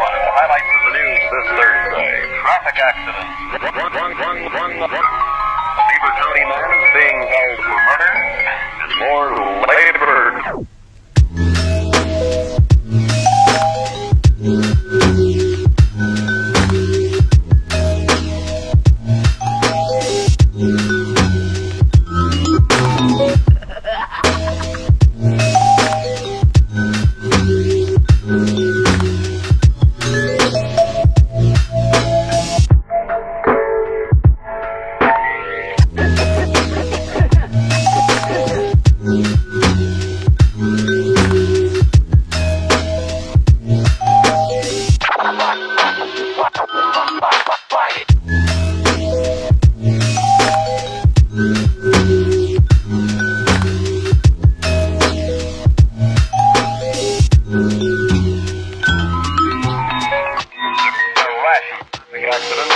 one of the highlights of the news this Thursday. Traffic accidents. Accident